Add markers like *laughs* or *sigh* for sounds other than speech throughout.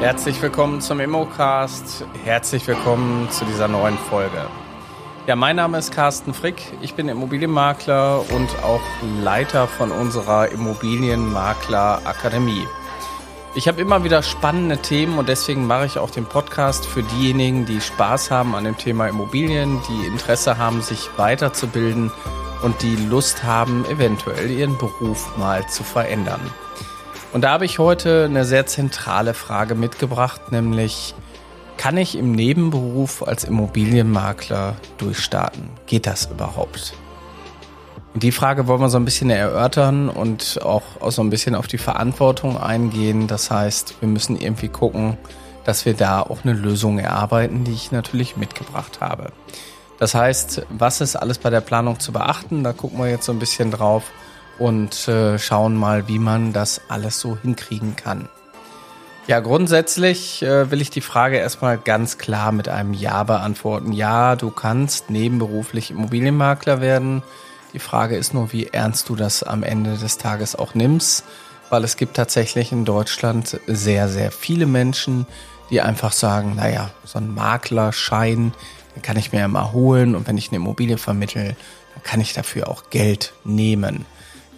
Herzlich willkommen zum Immocast. Herzlich willkommen zu dieser neuen Folge. Ja, mein Name ist Carsten Frick. Ich bin Immobilienmakler und auch Leiter von unserer Immobilienmakler Akademie. Ich habe immer wieder spannende Themen und deswegen mache ich auch den Podcast für diejenigen, die Spaß haben an dem Thema Immobilien, die Interesse haben, sich weiterzubilden und die Lust haben, eventuell ihren Beruf mal zu verändern. Und da habe ich heute eine sehr zentrale Frage mitgebracht, nämlich kann ich im Nebenberuf als Immobilienmakler durchstarten? Geht das überhaupt? Und die Frage wollen wir so ein bisschen erörtern und auch, so ein bisschen auf die Verantwortung eingehen. Das heißt, wir müssen irgendwie gucken, dass wir da auch eine Lösung erarbeiten, die ich natürlich mitgebracht habe. Das heißt, was ist alles bei der Planung zu beachten? Da gucken wir jetzt so ein bisschen drauf und äh, schauen mal, wie man das alles so hinkriegen kann. Ja, grundsätzlich äh, will ich die Frage erstmal ganz klar mit einem Ja beantworten. Ja, du kannst nebenberuflich Immobilienmakler werden. Die Frage ist nur, wie ernst du das am Ende des Tages auch nimmst, weil es gibt tatsächlich in Deutschland sehr, sehr viele Menschen, die einfach sagen, naja, so ein Maklerschein, den kann ich mir ja mal holen und wenn ich eine Immobilie vermittel, dann kann ich dafür auch Geld nehmen.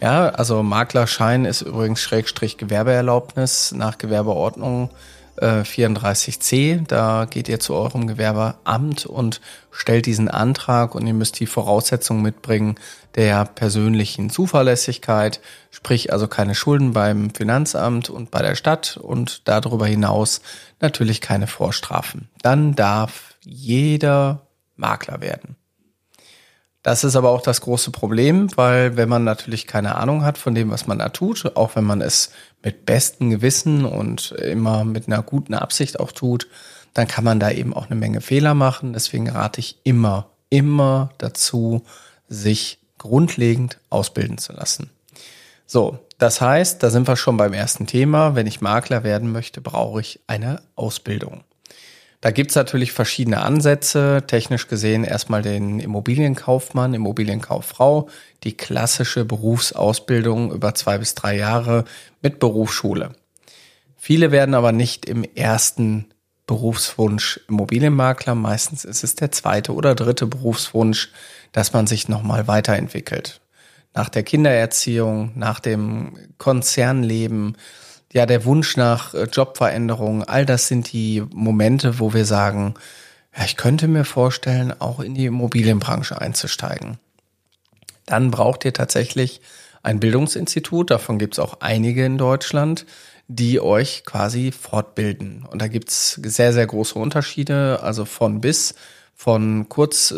Ja, also Maklerschein ist übrigens Schrägstrich Gewerbeerlaubnis nach Gewerbeordnung äh, 34c. Da geht ihr zu eurem Gewerbeamt und stellt diesen Antrag und ihr müsst die Voraussetzungen mitbringen der persönlichen Zuverlässigkeit, sprich also keine Schulden beim Finanzamt und bei der Stadt und darüber hinaus natürlich keine Vorstrafen. Dann darf jeder Makler werden. Das ist aber auch das große Problem, weil wenn man natürlich keine Ahnung hat von dem, was man da tut, auch wenn man es mit bestem Gewissen und immer mit einer guten Absicht auch tut, dann kann man da eben auch eine Menge Fehler machen. Deswegen rate ich immer, immer dazu, sich grundlegend ausbilden zu lassen. So, das heißt, da sind wir schon beim ersten Thema. Wenn ich Makler werden möchte, brauche ich eine Ausbildung. Da gibt's natürlich verschiedene Ansätze. Technisch gesehen erstmal den Immobilienkaufmann, Immobilienkauffrau, die klassische Berufsausbildung über zwei bis drei Jahre mit Berufsschule. Viele werden aber nicht im ersten Berufswunsch Immobilienmakler. Meistens ist es der zweite oder dritte Berufswunsch, dass man sich nochmal weiterentwickelt. Nach der Kindererziehung, nach dem Konzernleben, ja, der Wunsch nach äh, Jobveränderung, all das sind die Momente, wo wir sagen, ja, ich könnte mir vorstellen, auch in die Immobilienbranche einzusteigen. Dann braucht ihr tatsächlich ein Bildungsinstitut, davon gibt es auch einige in Deutschland, die euch quasi fortbilden. Und da gibt's sehr, sehr große Unterschiede, also von bis, von Kurz,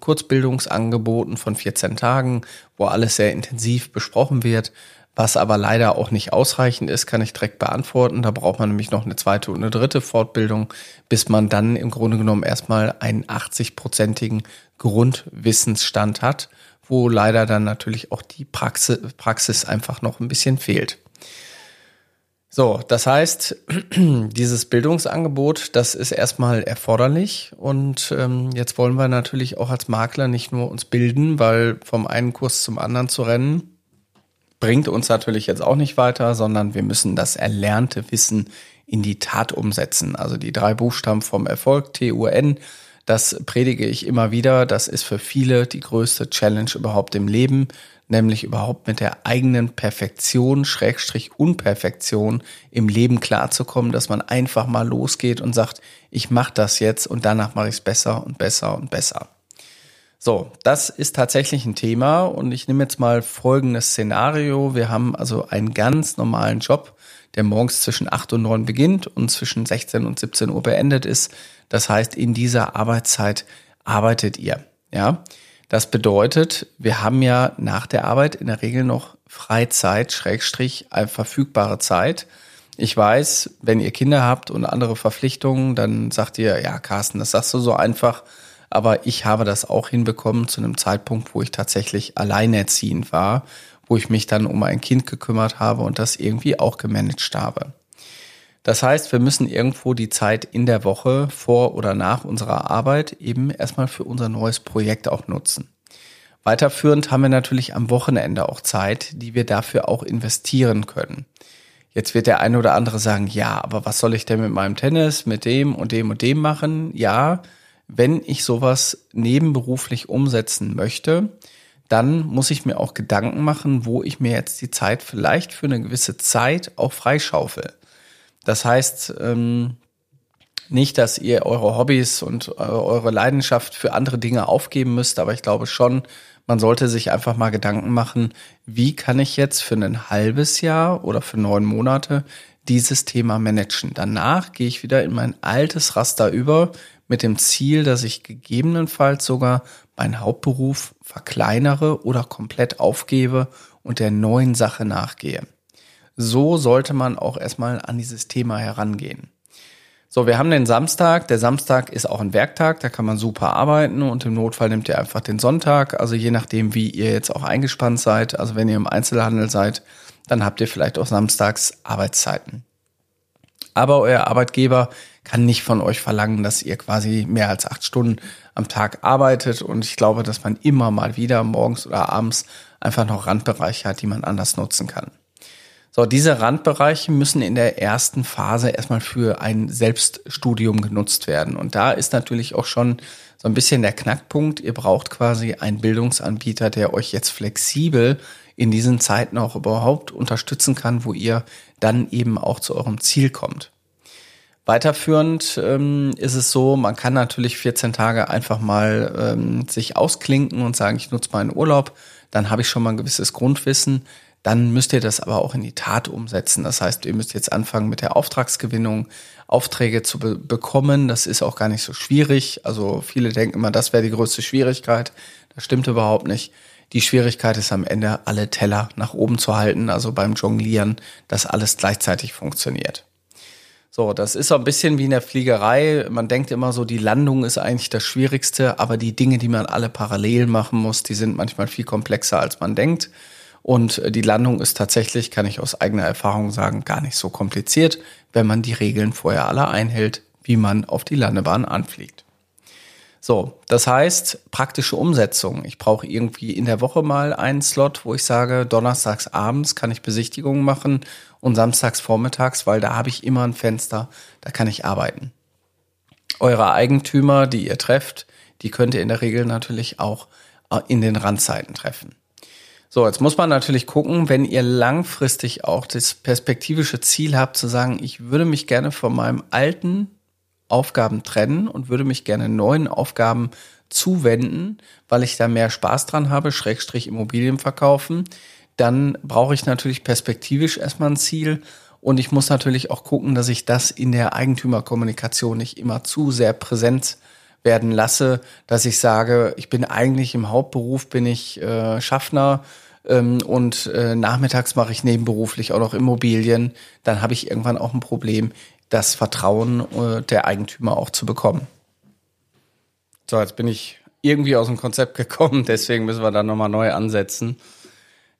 Kurzbildungsangeboten von 14 Tagen, wo alles sehr intensiv besprochen wird, was aber leider auch nicht ausreichend ist, kann ich direkt beantworten. Da braucht man nämlich noch eine zweite und eine dritte Fortbildung, bis man dann im Grunde genommen erstmal einen 80-prozentigen Grundwissensstand hat, wo leider dann natürlich auch die Praxis, einfach noch ein bisschen fehlt. So, das heißt, *clears throat* dieses Bildungsangebot, das ist erstmal erforderlich und ähm, jetzt wollen wir natürlich auch als Makler nicht nur uns bilden, weil vom einen Kurs zum anderen zu rennen, bringt uns natürlich jetzt auch nicht weiter, sondern wir müssen das erlernte Wissen in die Tat umsetzen. Also die drei Buchstaben vom Erfolg, T-U-N, das predige ich immer wieder. Das ist für viele die größte Challenge überhaupt im Leben, nämlich überhaupt mit der eigenen Perfektion, Schrägstrich Unperfektion im Leben klarzukommen, dass man einfach mal losgeht und sagt, ich mache das jetzt und danach mache ich es besser und besser und besser. So, das ist tatsächlich ein Thema und ich nehme jetzt mal folgendes Szenario. Wir haben also einen ganz normalen Job, der morgens zwischen 8 und 9 beginnt und zwischen 16 und 17 Uhr beendet ist. Das heißt, in dieser Arbeitszeit arbeitet ihr. Ja, das bedeutet, wir haben ja nach der Arbeit in der Regel noch Freizeit, Schrägstrich, verfügbare Zeit. Ich weiß, wenn ihr Kinder habt und andere Verpflichtungen, dann sagt ihr, ja, Carsten, das sagst du so einfach. Aber ich habe das auch hinbekommen zu einem Zeitpunkt, wo ich tatsächlich alleinerziehend war, wo ich mich dann um ein Kind gekümmert habe und das irgendwie auch gemanagt habe. Das heißt, wir müssen irgendwo die Zeit in der Woche vor oder nach unserer Arbeit eben erstmal für unser neues Projekt auch nutzen. Weiterführend haben wir natürlich am Wochenende auch Zeit, die wir dafür auch investieren können. Jetzt wird der eine oder andere sagen, ja, aber was soll ich denn mit meinem Tennis, mit dem und dem und dem machen? Ja, wenn ich sowas nebenberuflich umsetzen möchte, dann muss ich mir auch Gedanken machen, wo ich mir jetzt die Zeit vielleicht für eine gewisse Zeit auch freischaufel. Das heißt, ähm, nicht, dass ihr eure Hobbys und äh, eure Leidenschaft für andere Dinge aufgeben müsst, aber ich glaube schon, man sollte sich einfach mal Gedanken machen, wie kann ich jetzt für ein halbes Jahr oder für neun Monate dieses Thema managen. Danach gehe ich wieder in mein altes Raster über mit dem Ziel, dass ich gegebenenfalls sogar meinen Hauptberuf verkleinere oder komplett aufgebe und der neuen Sache nachgehe. So sollte man auch erstmal an dieses Thema herangehen. So, wir haben den Samstag. Der Samstag ist auch ein Werktag, da kann man super arbeiten und im Notfall nimmt ihr einfach den Sonntag. Also je nachdem, wie ihr jetzt auch eingespannt seid. Also wenn ihr im Einzelhandel seid, dann habt ihr vielleicht auch samstags Arbeitszeiten. Aber euer Arbeitgeber kann nicht von euch verlangen, dass ihr quasi mehr als acht Stunden am Tag arbeitet. Und ich glaube, dass man immer mal wieder morgens oder abends einfach noch Randbereiche hat, die man anders nutzen kann. So, diese Randbereiche müssen in der ersten Phase erstmal für ein Selbststudium genutzt werden. Und da ist natürlich auch schon so ein bisschen der Knackpunkt. Ihr braucht quasi einen Bildungsanbieter, der euch jetzt flexibel in diesen Zeiten auch überhaupt unterstützen kann, wo ihr dann eben auch zu eurem Ziel kommt. Weiterführend ähm, ist es so, man kann natürlich 14 Tage einfach mal ähm, sich ausklinken und sagen, ich nutze meinen Urlaub, dann habe ich schon mal ein gewisses Grundwissen. Dann müsst ihr das aber auch in die Tat umsetzen. Das heißt, ihr müsst jetzt anfangen mit der Auftragsgewinnung, Aufträge zu be bekommen. Das ist auch gar nicht so schwierig. Also viele denken immer, das wäre die größte Schwierigkeit. Das stimmt überhaupt nicht. Die Schwierigkeit ist am Ende, alle Teller nach oben zu halten, also beim Jonglieren, dass alles gleichzeitig funktioniert. So, das ist so ein bisschen wie in der Fliegerei. Man denkt immer so, die Landung ist eigentlich das Schwierigste, aber die Dinge, die man alle parallel machen muss, die sind manchmal viel komplexer, als man denkt. Und äh, die Landung ist tatsächlich, kann ich aus eigener Erfahrung sagen, gar nicht so kompliziert, wenn man die Regeln vorher alle einhält, wie man auf die Landebahn anfliegt. So, das heißt, praktische Umsetzung. Ich brauche irgendwie in der Woche mal einen Slot, wo ich sage, donnerstags abends kann ich Besichtigungen machen und samstags vormittags, weil da habe ich immer ein Fenster, da kann ich arbeiten. Eure Eigentümer, die ihr trefft, die könnt ihr in der Regel natürlich auch äh, in den Randzeiten treffen. So, jetzt muss man natürlich gucken, wenn ihr langfristig auch das perspektivische Ziel habt, zu sagen, ich würde mich gerne von meinem alten Aufgaben trennen und würde mich gerne neuen Aufgaben zuwenden, weil ich da mehr Spaß dran habe, Schrägstrich Immobilien verkaufen, dann brauche ich natürlich perspektivisch erstmal ein Ziel und ich muss natürlich auch gucken, dass ich das in der Eigentümerkommunikation nicht immer zu sehr präsent werden lasse, dass ich sage, ich bin eigentlich im Hauptberuf, bin ich äh, Schaffner ähm, und äh, nachmittags mache ich nebenberuflich auch noch Immobilien, dann habe ich irgendwann auch ein Problem, das Vertrauen äh, der Eigentümer auch zu bekommen. So, jetzt bin ich irgendwie aus dem Konzept *laughs* gekommen, deswegen müssen wir da nochmal neu ansetzen.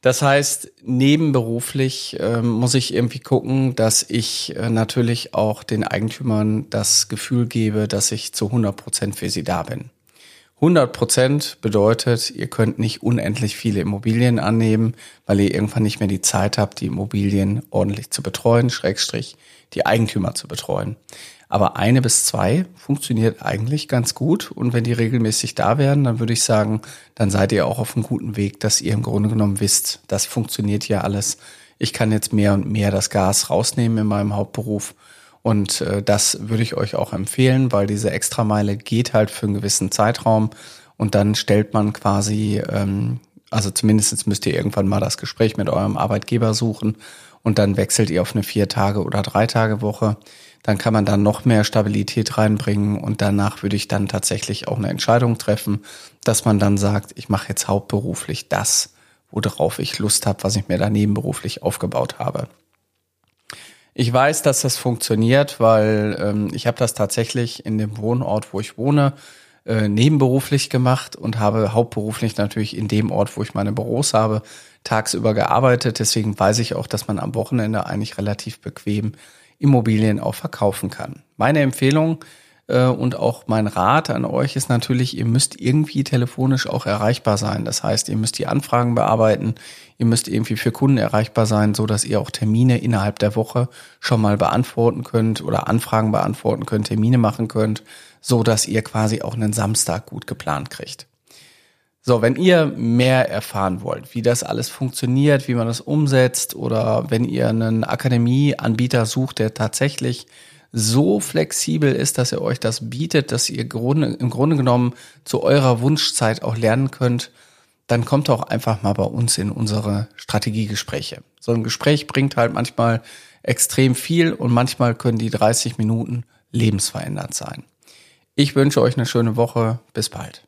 Das heißt, nebenberuflich äh, muss ich irgendwie gucken, dass ich äh, natürlich auch den Eigentümern das Gefühl gebe, dass ich zu 100 Prozent für sie da bin. 100 Prozent bedeutet, ihr könnt nicht unendlich viele Immobilien annehmen, weil ihr irgendwann nicht mehr die Zeit habt, die Immobilien ordentlich zu betreuen, Schrägstrich, die Eigentümer zu betreuen. Aber eine bis zwei funktioniert eigentlich ganz gut. Und wenn die regelmäßig da wären, dann würde ich sagen, dann seid ihr auch auf einem guten Weg, dass ihr im Grunde genommen wisst, das funktioniert hier alles. Ich kann jetzt mehr und mehr das Gas rausnehmen in meinem Hauptberuf. Und äh, das würde ich euch auch empfehlen, weil diese Extrameile geht halt für einen gewissen Zeitraum. Und dann stellt man quasi, ähm, also zumindest müsst ihr irgendwann mal das Gespräch mit eurem Arbeitgeber suchen und dann wechselt ihr auf eine vier Tage oder drei Tage Woche dann kann man da noch mehr Stabilität reinbringen und danach würde ich dann tatsächlich auch eine Entscheidung treffen, dass man dann sagt, ich mache jetzt hauptberuflich das, worauf ich Lust habe, was ich mir daneben beruflich aufgebaut habe. Ich weiß, dass das funktioniert, weil ähm, ich habe das tatsächlich in dem Wohnort, wo ich wohne, äh, nebenberuflich gemacht und habe hauptberuflich natürlich in dem Ort, wo ich meine Büros habe, tagsüber gearbeitet. Deswegen weiß ich auch, dass man am Wochenende eigentlich relativ bequem Immobilien auch verkaufen kann. Meine Empfehlung, und auch mein Rat an euch ist natürlich, ihr müsst irgendwie telefonisch auch erreichbar sein. Das heißt, ihr müsst die Anfragen bearbeiten, ihr müsst irgendwie für Kunden erreichbar sein, so dass ihr auch Termine innerhalb der Woche schon mal beantworten könnt oder Anfragen beantworten könnt, Termine machen könnt, so dass ihr quasi auch einen Samstag gut geplant kriegt. So, wenn ihr mehr erfahren wollt, wie das alles funktioniert, wie man das umsetzt oder wenn ihr einen Akademieanbieter sucht, der tatsächlich so flexibel ist, dass er euch das bietet, dass ihr im Grunde genommen zu eurer Wunschzeit auch lernen könnt, dann kommt auch einfach mal bei uns in unsere Strategiegespräche. So ein Gespräch bringt halt manchmal extrem viel und manchmal können die 30 Minuten lebensverändert sein. Ich wünsche euch eine schöne Woche. Bis bald.